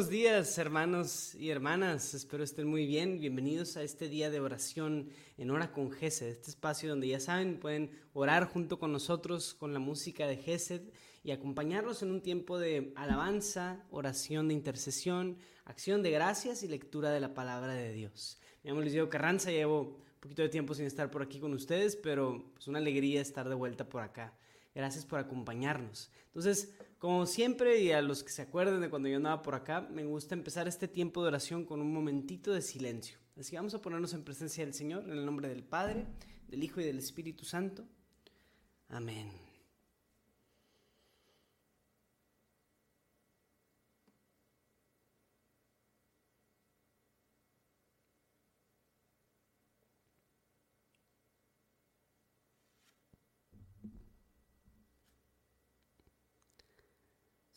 Buenos días hermanos y hermanas, espero estén muy bien. Bienvenidos a este día de oración en Hora con Gesed, este espacio donde ya saben pueden orar junto con nosotros con la música de Gesed y acompañarnos en un tiempo de alabanza, oración de intercesión, acción de gracias y lectura de la palabra de Dios. Me llamo Luis Diego Carranza, llevo un poquito de tiempo sin estar por aquí con ustedes, pero es pues, una alegría estar de vuelta por acá. Gracias por acompañarnos. Entonces, como siempre, y a los que se acuerden de cuando yo andaba por acá, me gusta empezar este tiempo de oración con un momentito de silencio. Así que vamos a ponernos en presencia del Señor, en el nombre del Padre, del Hijo y del Espíritu Santo. Amén.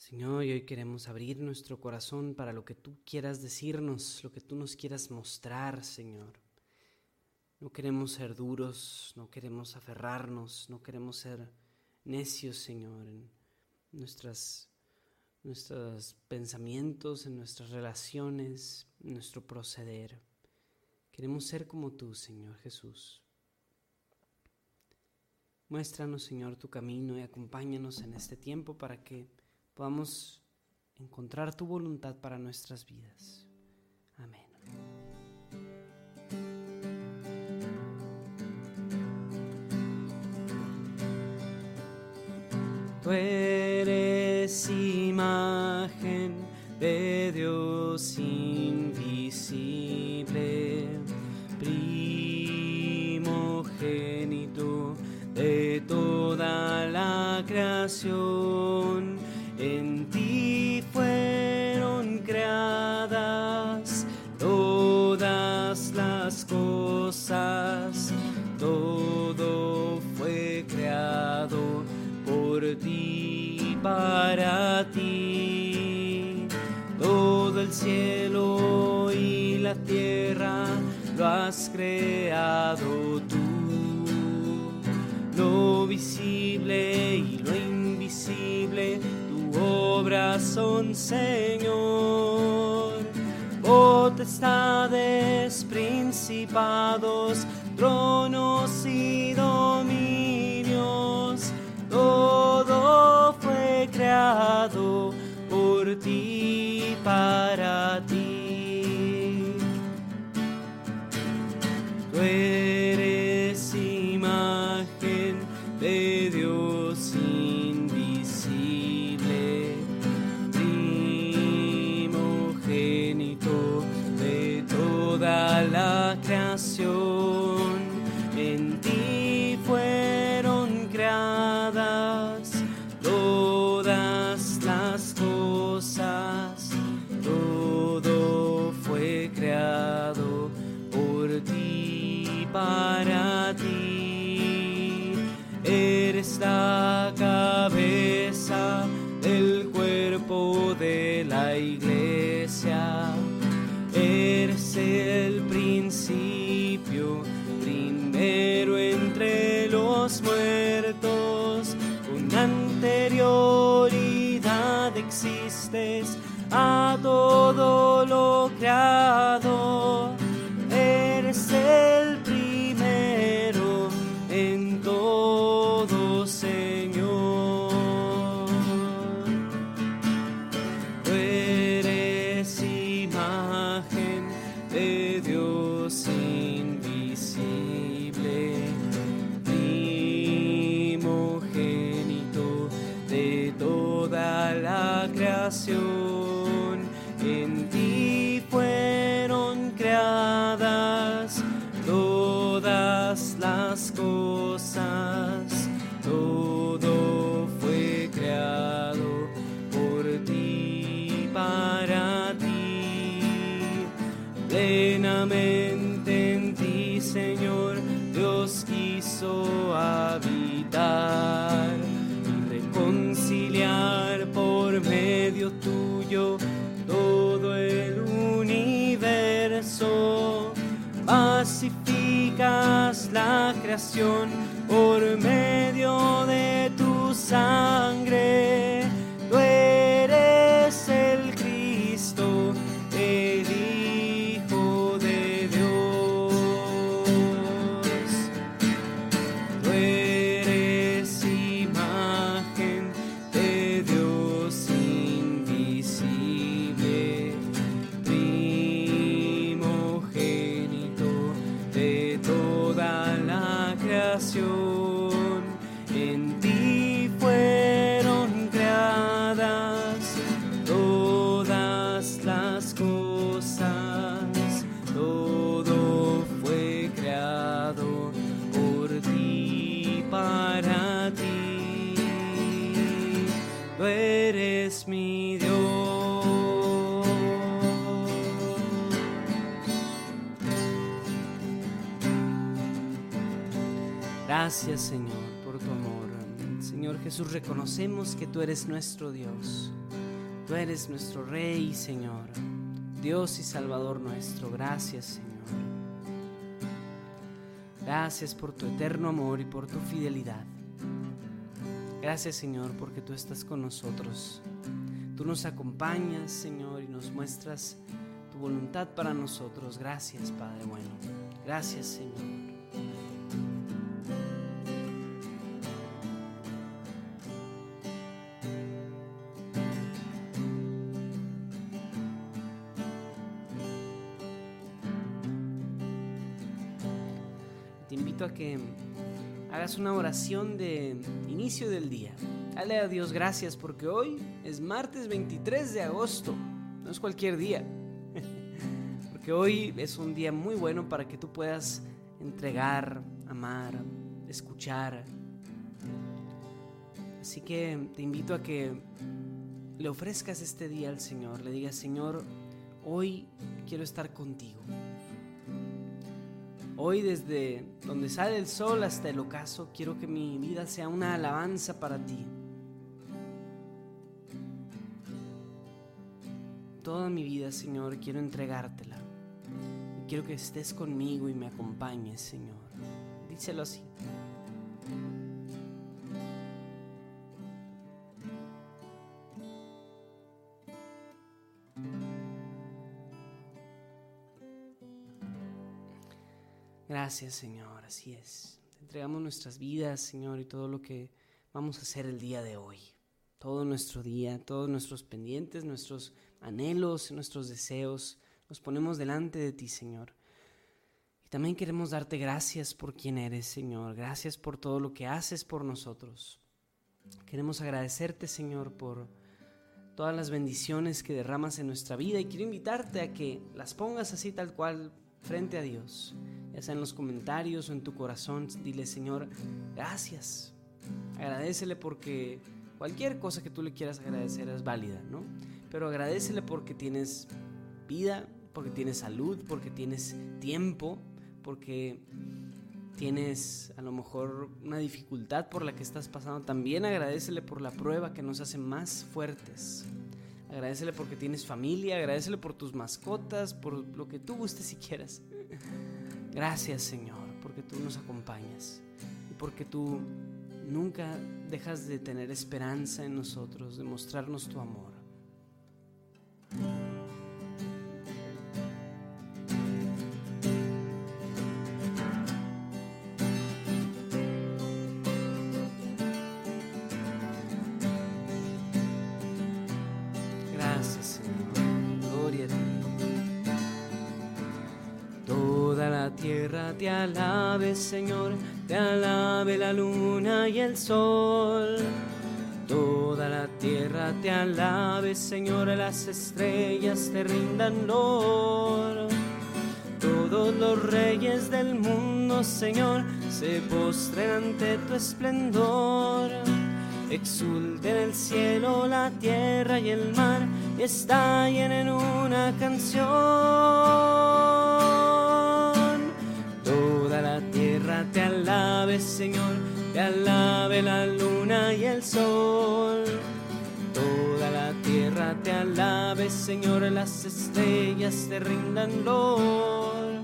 Señor, y hoy queremos abrir nuestro corazón para lo que tú quieras decirnos, lo que tú nos quieras mostrar, Señor. No queremos ser duros, no queremos aferrarnos, no queremos ser necios, Señor, en nuestras, nuestros pensamientos, en nuestras relaciones, en nuestro proceder. Queremos ser como tú, Señor Jesús. Muéstranos, Señor, tu camino y acompáñanos en este tiempo para que podamos encontrar tu voluntad para nuestras vidas. Amén. Tú eres imagen de Dios invisible, primogénito de toda la creación tú, lo visible y lo invisible obras son, Señor. Potestades, principados, tronos y dominios, todo fue creado por ti, para ti. I para ti, plenamente en ti, Señor, Dios quiso habitar y reconciliar por medio tuyo todo el universo. Pacificas la creación por medio de tu sangre. Gracias Señor por tu amor. Señor Jesús, reconocemos que tú eres nuestro Dios. Tú eres nuestro Rey, Señor. Dios y Salvador nuestro. Gracias, Señor. Gracias por tu eterno amor y por tu fidelidad. Gracias, Señor, porque tú estás con nosotros. Tú nos acompañas, Señor, y nos muestras tu voluntad para nosotros. Gracias, Padre bueno. Gracias, Señor. Invito a que hagas una oración de inicio del día. Dale a Dios gracias porque hoy es martes 23 de agosto. No es cualquier día. Porque hoy es un día muy bueno para que tú puedas entregar, amar, escuchar. Así que te invito a que le ofrezcas este día al Señor. Le digas, Señor, hoy quiero estar contigo. Hoy desde donde sale el sol hasta el ocaso, quiero que mi vida sea una alabanza para ti. Toda mi vida, Señor, quiero entregártela. Y quiero que estés conmigo y me acompañes, Señor. Díselo así. Gracias, Señor, así es. Te entregamos nuestras vidas, Señor, y todo lo que vamos a hacer el día de hoy. Todo nuestro día, todos nuestros pendientes, nuestros anhelos, nuestros deseos, los ponemos delante de ti, Señor. Y también queremos darte gracias por quien eres, Señor. Gracias por todo lo que haces por nosotros. Queremos agradecerte, Señor, por todas las bendiciones que derramas en nuestra vida y quiero invitarte a que las pongas así tal cual frente a Dios, ya sea en los comentarios o en tu corazón, dile Señor, gracias. Agradecele porque cualquier cosa que tú le quieras agradecer es válida, ¿no? Pero agradecele porque tienes vida, porque tienes salud, porque tienes tiempo, porque tienes a lo mejor una dificultad por la que estás pasando. También agradecele por la prueba que nos hace más fuertes. Agradecele porque tienes familia, agradecele por tus mascotas, por lo que tú gustes si quieras. Gracias Señor, porque tú nos acompañas y porque tú nunca dejas de tener esperanza en nosotros, de mostrarnos tu amor. Señor, te alabe la luna y el sol. Toda la tierra te alabe, Señor, las estrellas te rindan honor. Todos los reyes del mundo, Señor, se postren ante tu esplendor. Exulten el cielo, la tierra y el mar, y estallen en una canción. Te alabe, Señor, te alabe la luna y el sol. Toda la tierra te alabe, Señor, las estrellas te rindan honor.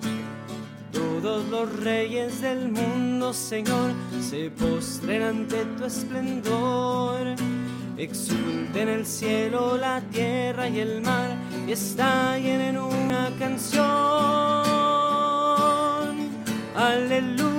Todos los reyes del mundo, Señor, se postren ante tu esplendor. Exulten el cielo, la tierra y el mar, y estallen en una canción. Aleluya,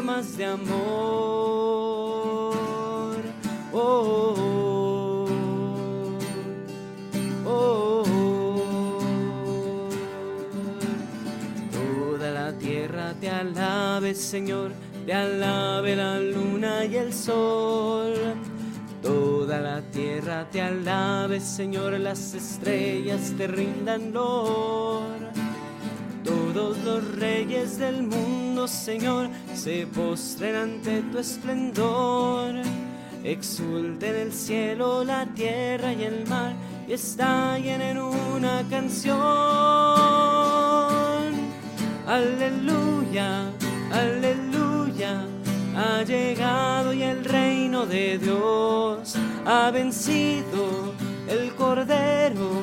armas de amor. oh. oh. te alabe, Señor, te alabe la luna y el sol. Toda la tierra te alabe, Señor, las estrellas te rindan lor. Todos los reyes del mundo, Señor, se postren ante tu esplendor. Exulten el cielo, la tierra y el mar, y estallen en una canción. Aleluya, aleluya, ha llegado y el reino de Dios ha vencido. El Cordero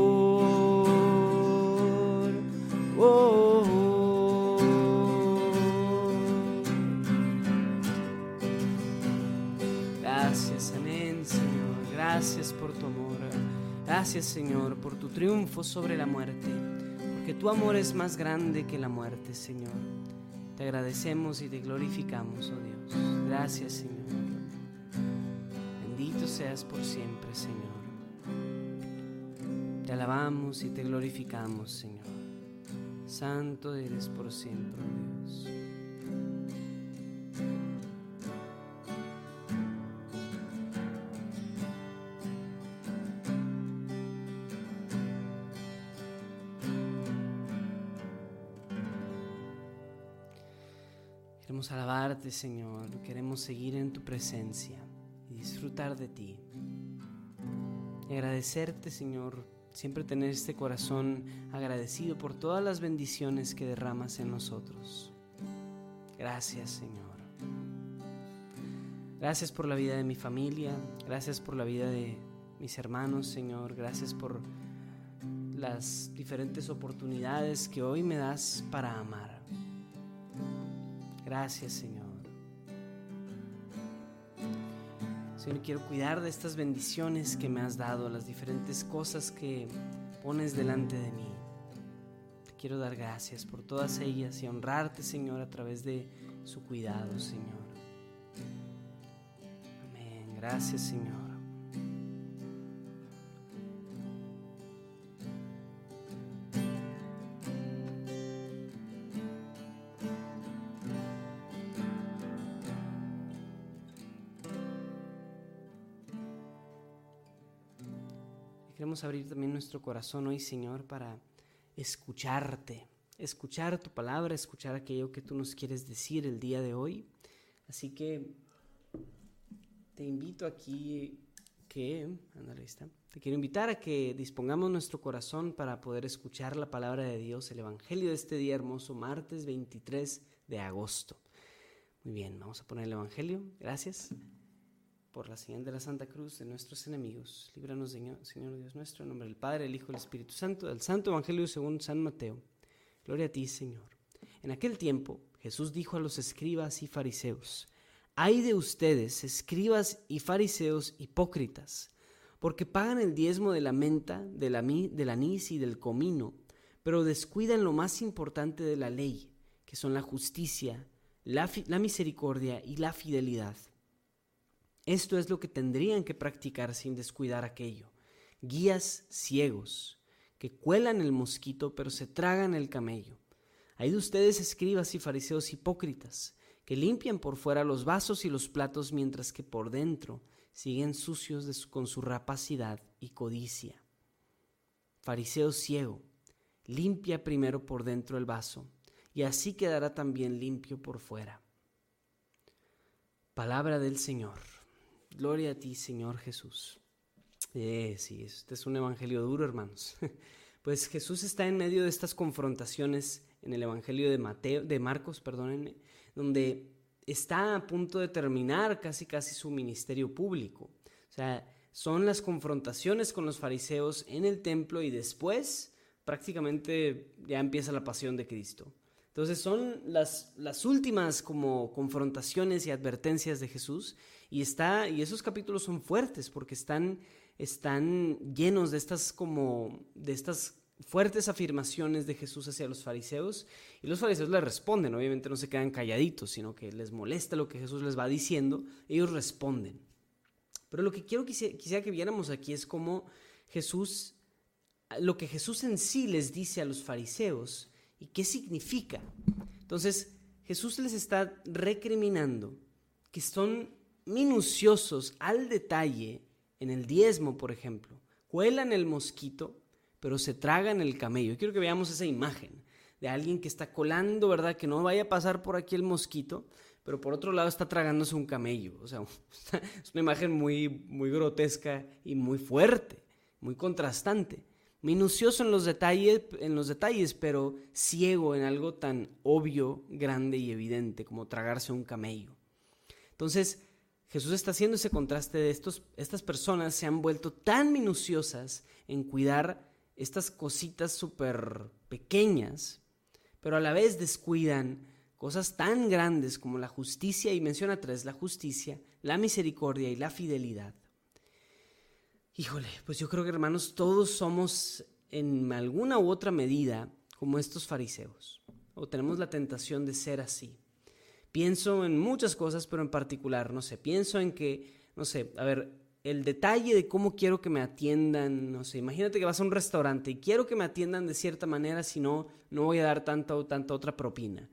Gracias, Señor, por tu triunfo sobre la muerte. Porque tu amor es más grande que la muerte, Señor. Te agradecemos y te glorificamos, oh Dios. Gracias, Señor. Bendito seas por siempre, Señor. Te alabamos y te glorificamos, Señor. Santo eres por siempre, oh Dios. Alabarte, Señor. Queremos seguir en tu presencia y disfrutar de ti. Y agradecerte, Señor, siempre tener este corazón agradecido por todas las bendiciones que derramas en nosotros. Gracias, Señor. Gracias por la vida de mi familia. Gracias por la vida de mis hermanos, Señor. Gracias por las diferentes oportunidades que hoy me das para amar. Gracias, Señor. Señor, quiero cuidar de estas bendiciones que me has dado, las diferentes cosas que pones delante de mí. Te quiero dar gracias por todas ellas y honrarte, Señor, a través de su cuidado, Señor. Amén. Gracias, Señor. Queremos abrir también nuestro corazón hoy, Señor, para escucharte, escuchar tu palabra, escuchar aquello que tú nos quieres decir el día de hoy. Así que te invito aquí que, ándale, está. Te quiero invitar a que dispongamos nuestro corazón para poder escuchar la palabra de Dios, el Evangelio de este día hermoso, martes 23 de agosto. Muy bien, vamos a poner el Evangelio. Gracias por la señal de la Santa Cruz de nuestros enemigos. Líbranos, Señor, Señor Dios nuestro, en nombre del Padre, del Hijo y del Espíritu Santo, del Santo Evangelio según San Mateo. Gloria a ti, Señor. En aquel tiempo, Jesús dijo a los escribas y fariseos, Hay de ustedes, escribas y fariseos hipócritas, porque pagan el diezmo de la menta, del anís y del comino, pero descuidan lo más importante de la ley, que son la justicia, la misericordia y la fidelidad. Esto es lo que tendrían que practicar sin descuidar aquello. Guías ciegos, que cuelan el mosquito pero se tragan el camello. Hay de ustedes escribas y fariseos hipócritas, que limpian por fuera los vasos y los platos mientras que por dentro siguen sucios con su rapacidad y codicia. Fariseo ciego, limpia primero por dentro el vaso, y así quedará también limpio por fuera. Palabra del Señor. Gloria a ti, Señor Jesús. Eh, sí, este es un evangelio duro, hermanos. Pues Jesús está en medio de estas confrontaciones en el evangelio de Mateo, de Marcos, perdónenme, donde está a punto de terminar casi casi su ministerio público. O sea, son las confrontaciones con los fariseos en el templo y después prácticamente ya empieza la pasión de Cristo. Entonces son las, las últimas como confrontaciones y advertencias de Jesús y, está, y esos capítulos son fuertes porque están, están llenos de estas como de estas fuertes afirmaciones de Jesús hacia los fariseos y los fariseos le responden, obviamente no se quedan calladitos, sino que les molesta lo que Jesús les va diciendo, ellos responden. Pero lo que quiero quisiera que viéramos aquí es cómo Jesús, lo que Jesús en sí les dice a los fariseos ¿Y qué significa? Entonces, Jesús les está recriminando que son minuciosos al detalle en el diezmo, por ejemplo. Cuelan el mosquito, pero se tragan el camello. Quiero que veamos esa imagen de alguien que está colando, ¿verdad? Que no vaya a pasar por aquí el mosquito, pero por otro lado está tragándose un camello. O sea, es una imagen muy, muy grotesca y muy fuerte, muy contrastante minucioso en los detalles, en los detalles, pero ciego en algo tan obvio, grande y evidente como tragarse un camello. Entonces, Jesús está haciendo ese contraste de estos, estas personas se han vuelto tan minuciosas en cuidar estas cositas súper pequeñas, pero a la vez descuidan cosas tan grandes como la justicia, y menciona tres, la justicia, la misericordia y la fidelidad. Híjole, pues yo creo que hermanos, todos somos en alguna u otra medida como estos fariseos, o tenemos la tentación de ser así. Pienso en muchas cosas, pero en particular, no sé, pienso en que, no sé, a ver, el detalle de cómo quiero que me atiendan, no sé, imagínate que vas a un restaurante y quiero que me atiendan de cierta manera, si no, no voy a dar tanta o tanta otra propina.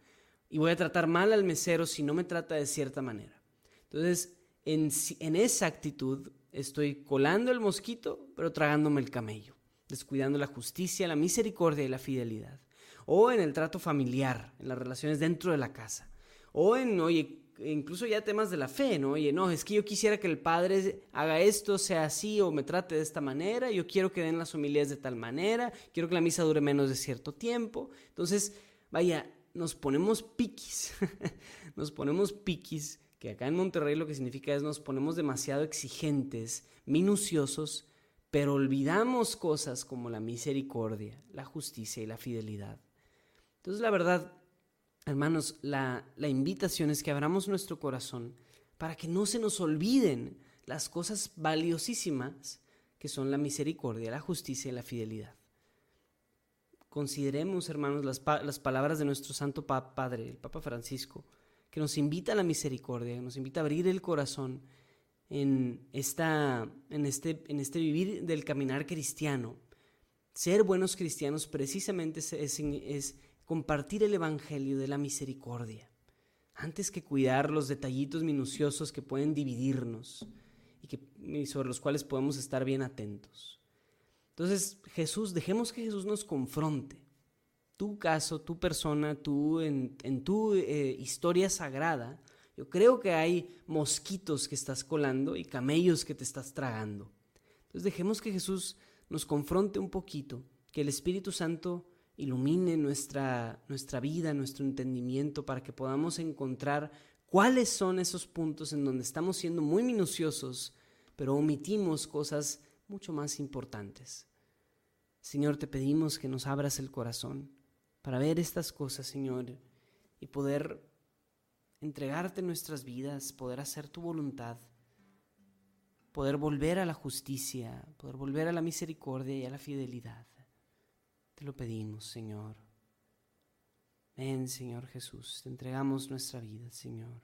Y voy a tratar mal al mesero si no me trata de cierta manera. Entonces, en, en esa actitud estoy colando el mosquito, pero tragándome el camello, descuidando la justicia, la misericordia y la fidelidad. O en el trato familiar, en las relaciones dentro de la casa. O en, oye, incluso ya temas de la fe, ¿no? Oye, no, es que yo quisiera que el padre haga esto, sea así, o me trate de esta manera, yo quiero que den las homilías de tal manera, quiero que la misa dure menos de cierto tiempo. Entonces, vaya, nos ponemos piquis, nos ponemos piquis que acá en Monterrey lo que significa es nos ponemos demasiado exigentes, minuciosos, pero olvidamos cosas como la misericordia, la justicia y la fidelidad. Entonces la verdad, hermanos, la, la invitación es que abramos nuestro corazón para que no se nos olviden las cosas valiosísimas que son la misericordia, la justicia y la fidelidad. Consideremos, hermanos, las, las palabras de nuestro Santo Padre, el Papa Francisco, que nos invita a la misericordia, nos invita a abrir el corazón en, esta, en, este, en este vivir del caminar cristiano. Ser buenos cristianos precisamente es, compartir el Evangelio de la misericordia, antes que cuidar los detallitos minuciosos que pueden dividirnos y, que, y sobre los cuales podemos estar bien atentos. Entonces, Jesús, dejemos que Jesús nos confronte tu caso, tu persona, tú en, tu eh, historia sagrada, yo creo que hay mosquitos que estás colando y camellos que te estás tragando. Entonces dejemos que Jesús nos confronte un poquito, que el Espíritu Santo ilumine nuestra, nuestra vida, nuestro entendimiento, para que podamos encontrar cuáles son esos puntos en donde estamos siendo muy minuciosos, pero omitimos cosas mucho más importantes. Señor, te pedimos que nos abras el corazón para ver estas cosas, Señor, y poder entregarte nuestras vidas, poder hacer tu voluntad, poder volver a la justicia, poder volver a la misericordia y a la fidelidad. Te lo pedimos, Señor. Ven, Señor Jesús, te entregamos nuestra vida, Señor.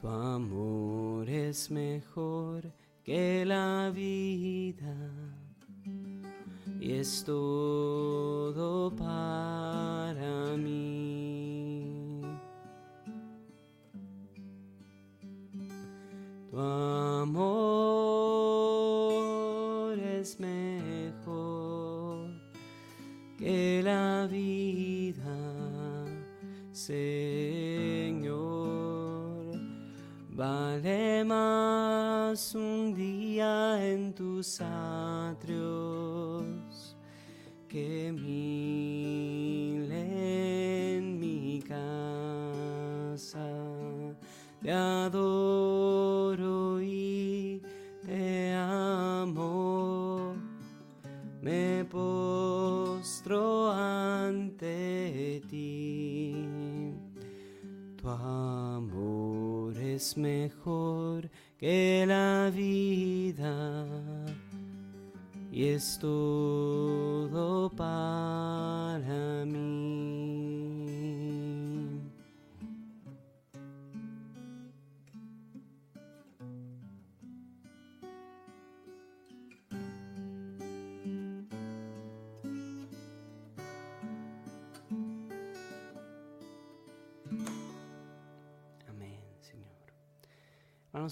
Tu amor es mejor que la vida y es todo para mí. Tu amor es mejor que la vida. Un día en tus atrios que mil en mi casa. Te adoro y te amo. Me postro ante ti. Tu es mejor que la vida. Y es todo para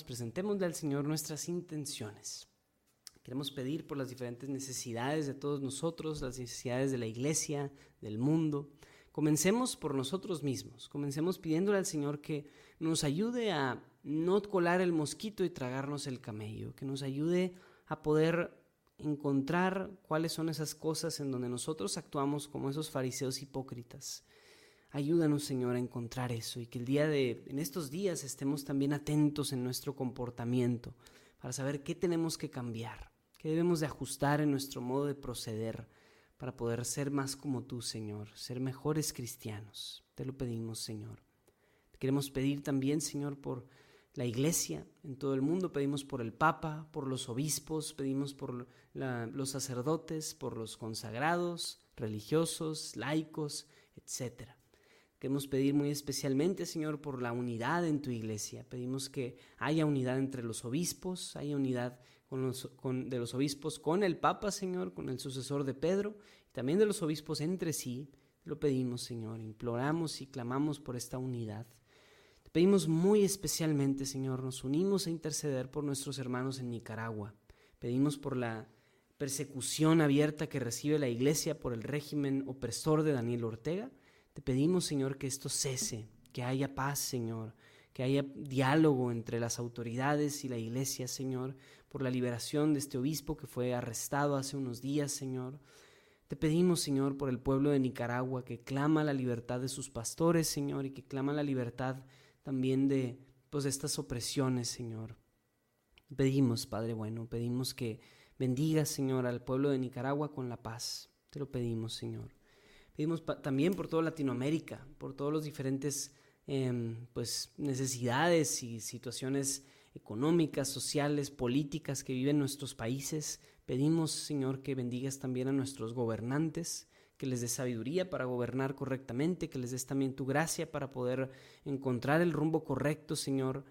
presentémosle al Señor nuestras intenciones. Queremos pedir por las diferentes necesidades de todos nosotros, las necesidades de la iglesia, del mundo. Comencemos por nosotros mismos. Comencemos pidiéndole al Señor que nos ayude a no colar el mosquito y tragarnos el camello, que nos ayude a poder encontrar cuáles son esas cosas en donde nosotros actuamos como esos fariseos hipócritas. Ayúdanos, Señor, a encontrar eso y que el día de en estos días estemos también atentos en nuestro comportamiento para saber qué tenemos que cambiar, qué debemos de ajustar en nuestro modo de proceder para poder ser más como tú, Señor, ser mejores cristianos. Te lo pedimos, Señor. Te queremos pedir también, Señor, por la iglesia en todo el mundo, pedimos por el Papa, por los obispos, pedimos por los sacerdotes, por los consagrados, religiosos, laicos, etcétera. Queremos pedir muy especialmente, Señor, por la unidad en tu iglesia. Pedimos que haya unidad entre los obispos, haya unidad de los obispos con el Papa, Señor, con el sucesor de Pedro, y también de los obispos entre sí. Lo pedimos, Señor, imploramos y clamamos por esta unidad. Pedimos muy especialmente, Señor, nos unimos a interceder por nuestros hermanos en Nicaragua. Pedimos por la persecución abierta que recibe la iglesia por el régimen opresor de Daniel Ortega. Te pedimos, Señor, que esto cese, que haya paz, Señor, que haya diálogo entre las autoridades y la iglesia, Señor, por la liberación de este obispo que fue arrestado hace unos días, Señor. Te pedimos, Señor, por el pueblo de Nicaragua que clama la libertad de sus pastores, Señor, y que clama la libertad también de pues, estas opresiones, Señor. Pedimos, Padre bueno, pedimos que bendigas, Señor, al pueblo de Nicaragua con la paz. Te lo pedimos, Señor. Pedimos también por toda Latinoamérica, por todos los diferentes eh, pues, necesidades y situaciones económicas, sociales, políticas que viven nuestros países. Pedimos, Señor, que bendigas también a nuestros gobernantes, que les des sabiduría para gobernar correctamente, que les des también tu gracia para poder encontrar el rumbo correcto, Señor,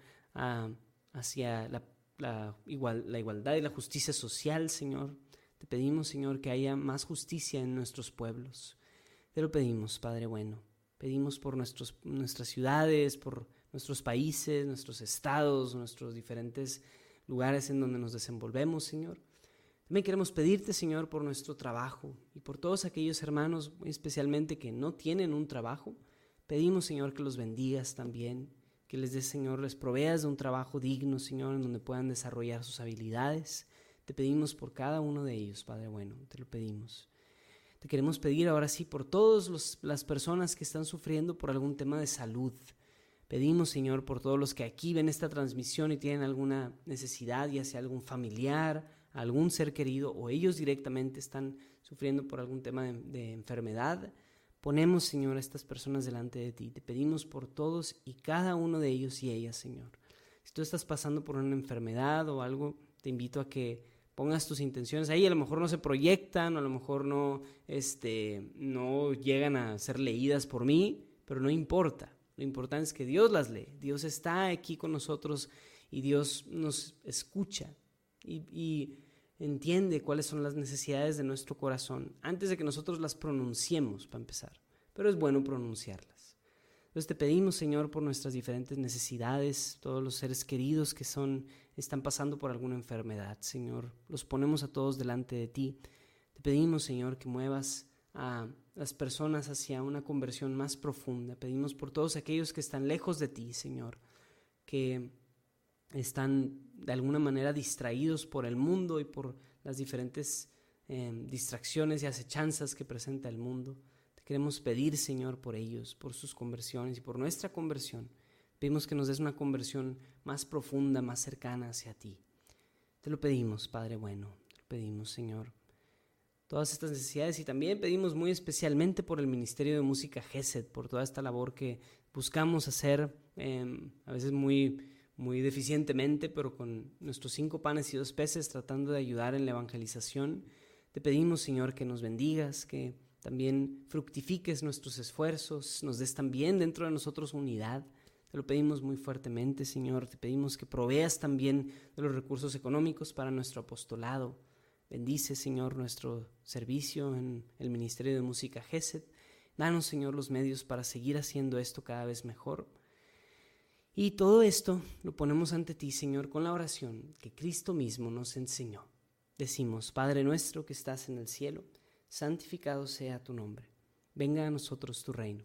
hacia la, igual, la igualdad y la justicia social, Señor. Te pedimos, Señor, que haya más justicia en nuestros pueblos. Te lo pedimos, Padre bueno. Pedimos por nuestros, nuestras ciudades, por nuestros países, nuestros estados, nuestros diferentes lugares en donde nos desenvolvemos, Señor. También queremos pedirte, Señor, por nuestro trabajo y por todos aquellos hermanos, especialmente que no tienen un trabajo. Pedimos, Señor, que los bendigas también, que les des, Señor, les proveas de un trabajo digno, Señor, en donde puedan desarrollar sus habilidades. Te pedimos por cada uno de ellos, Padre bueno, te lo pedimos. Te queremos pedir ahora sí por todas las personas que están sufriendo por algún tema de salud. Pedimos, Señor, por todos los que aquí ven esta transmisión y tienen alguna necesidad, ya sea algún familiar, algún ser querido o ellos directamente están sufriendo por algún tema de, enfermedad. Ponemos, Señor, a estas personas delante de ti. Te pedimos por todos y cada uno de ellos y ellas, Señor. Si tú estás pasando por una enfermedad o algo, te invito a que pongas tus intenciones ahí. A lo mejor no se proyectan, a lo mejor no, este, no llegan a ser leídas por mí, pero no importa. Lo importante es que Dios las lee. Dios está aquí con nosotros y Dios nos escucha y, entiende cuáles son las necesidades de nuestro corazón antes de que nosotros las pronunciemos, para empezar. Pero es bueno pronunciarlas. Entonces te pedimos, Señor, por nuestras diferentes necesidades, todos los seres queridos que son, están pasando por alguna enfermedad, Señor. Los ponemos a todos delante de ti. Te pedimos, Señor, que muevas a las personas hacia una conversión más profunda. Pedimos por todos aquellos que están lejos de ti, Señor, que están de alguna manera distraídos por el mundo y por las diferentes em, distracciones y acechanzas que presenta el mundo. Te queremos pedir, Señor, por ellos, por sus conversiones y por nuestra conversión. Pedimos que nos des una conversión más profunda, más cercana hacia ti. Te lo pedimos, Padre bueno, te lo pedimos, Señor todas estas necesidades y también pedimos muy especialmente por el Ministerio de Música GESED, por toda esta labor que buscamos hacer, em, a veces muy, muy deficientemente, pero con nuestros cinco panes y dos peces, tratando de ayudar en la evangelización. Te pedimos, Señor, que nos bendigas, que también fructifiques nuestros esfuerzos, nos des también dentro de nosotros unidad. Te lo pedimos muy fuertemente, Señor. Te pedimos que proveas también de los recursos económicos para nuestro apostolado. Bendice, Señor, nuestro servicio en el Ministerio de Música GESED. Danos, Señor, los medios para seguir haciendo esto cada vez mejor. Y todo esto lo ponemos ante ti, Señor, con la oración que Cristo mismo nos enseñó. Decimos, Padre nuestro que estás en el cielo, santificado sea tu nombre. Venga a nosotros tu reino.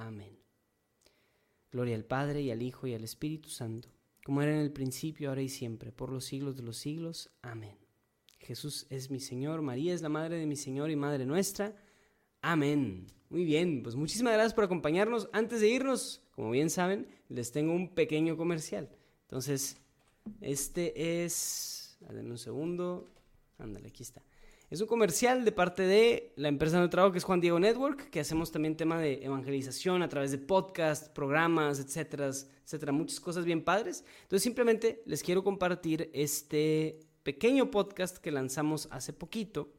Amén. Gloria al Padre y al Hijo y al Espíritu Santo como era en el principio, ahora y siempre, por los siglos de los siglos. Amén. Jesús es mi Señor, María es la Madre de mi Señor y Madre nuestra. Amén. Muy bien, pues muchísimas gracias por acompañarnos. Antes de irnos, como bien saben, les tengo un pequeño comercial. Entonces, este es... Dame un segundo. Ándale, aquí está. Es un comercial de parte de la empresa donde trabajo, que es Juan Diego Network, que hacemos también tema de evangelización a través de podcasts, programas, etcétera, etcétera, muchas cosas bien padres. Entonces simplemente les quiero compartir este pequeño podcast que lanzamos hace poquito,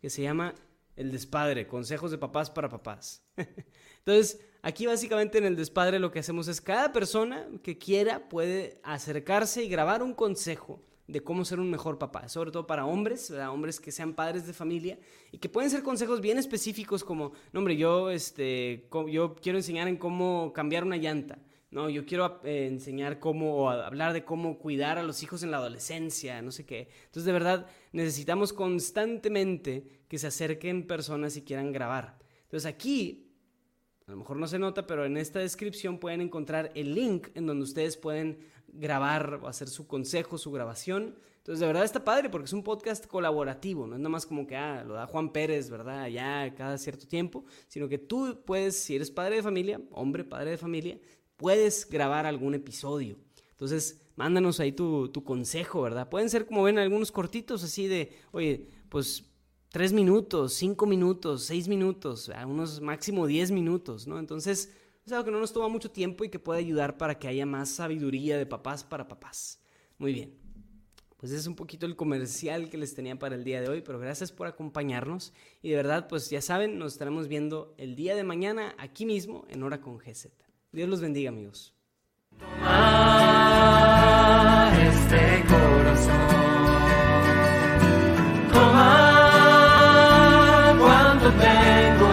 que se llama El Despadre, Consejos de Papás para Papás. Entonces, aquí básicamente en El Despadre lo que hacemos es cada persona que quiera puede acercarse y grabar un consejo de cómo ser un mejor papá, sobre todo para hombres, hombres que sean padres de familia y que pueden ser consejos bien específicos como, no hombre, yo, este, yo quiero enseñar en cómo cambiar una llanta, no, yo quiero eh, enseñar cómo, hablar de cómo cuidar a los hijos en la adolescencia, no sé qué. Entonces, de verdad, necesitamos constantemente que se acerquen personas y quieran grabar. Entonces, aquí, a lo mejor no se nota, pero en esta descripción pueden encontrar el link en donde ustedes pueden grabar o hacer su consejo, su grabación. Entonces, de verdad está padre porque es un podcast colaborativo, no es nada más como que ah, lo da Juan Pérez, ¿verdad? Allá cada cierto tiempo, sino que tú puedes, si eres padre de familia, hombre, padre de familia, puedes grabar algún episodio. Entonces, mándanos ahí tu, tu consejo, ¿verdad? Pueden ser, como ven, algunos cortitos así de, oye, pues tres minutos, cinco minutos, seis minutos, a unos máximo diez minutos, ¿no? Entonces, que no nos toma mucho tiempo y que puede ayudar para que haya más sabiduría de papás para papás. Muy bien. Pues es un poquito el comercial que les tenía para el día de hoy, pero gracias por acompañarnos y de verdad, pues ya saben, nos estaremos viendo el día de mañana aquí mismo en Hora con GZ. Dios los bendiga, amigos. Toma este corazón. Toma cuando tengo